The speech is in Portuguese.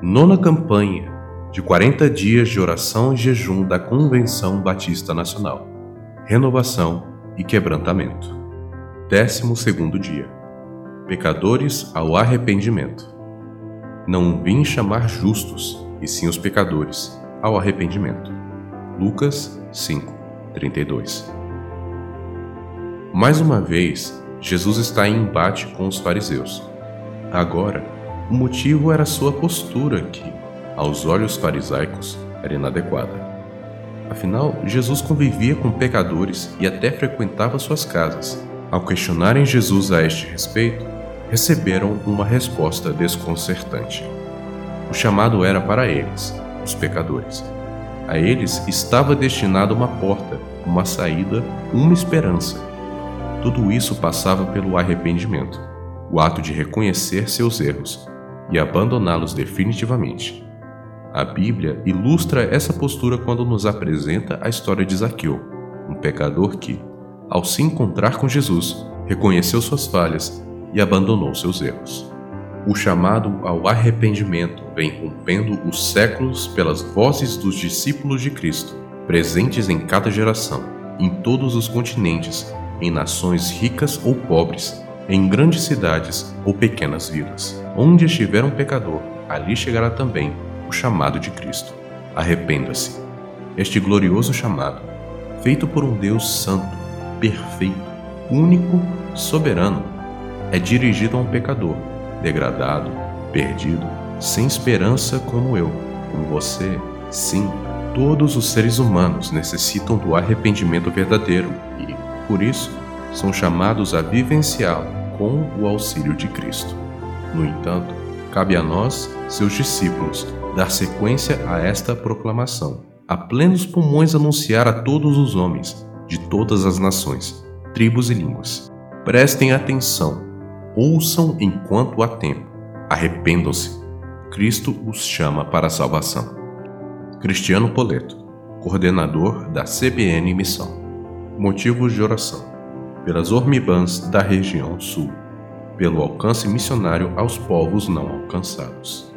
Nona campanha de 40 dias de oração e jejum da Convenção Batista Nacional. Renovação e quebrantamento. Décimo segundo dia. Pecadores ao arrependimento. Não vim chamar justos, e sim os pecadores, ao arrependimento. Lucas 5, 32. Mais uma vez, Jesus está em embate com os fariseus. Agora, o motivo era sua postura que, aos olhos farisaicos, era inadequada. Afinal, Jesus convivia com pecadores e até frequentava suas casas. Ao questionarem Jesus a este respeito, receberam uma resposta desconcertante. O chamado era para eles, os pecadores. A eles estava destinada uma porta, uma saída, uma esperança. Tudo isso passava pelo arrependimento, o ato de reconhecer seus erros e abandoná-los definitivamente. A Bíblia ilustra essa postura quando nos apresenta a história de Zaqueu, um pecador que, ao se encontrar com Jesus, reconheceu suas falhas e abandonou seus erros. O chamado ao arrependimento vem rompendo os séculos pelas vozes dos discípulos de Cristo, presentes em cada geração, em todos os continentes, em nações ricas ou pobres, em grandes cidades ou pequenas vilas. Onde estiver um pecador, ali chegará também o chamado de Cristo. Arrependa-se. Este glorioso chamado, feito por um Deus santo, perfeito, único, soberano, é dirigido a um pecador, degradado, perdido, sem esperança como eu, como você. Sim, todos os seres humanos necessitam do arrependimento verdadeiro e, por isso, são chamados a vivenciá-lo com o auxílio de Cristo. No entanto, cabe a nós, seus discípulos, dar sequência a esta proclamação, a plenos pulmões anunciar a todos os homens, de todas as nações, tribos e línguas. Prestem atenção, ouçam enquanto há tempo, arrependam-se. Cristo os chama para a salvação. Cristiano Poleto, coordenador da CBN Missão. Motivos de oração: pelas Ormibãs da região sul, pelo alcance missionário aos povos não alcançados.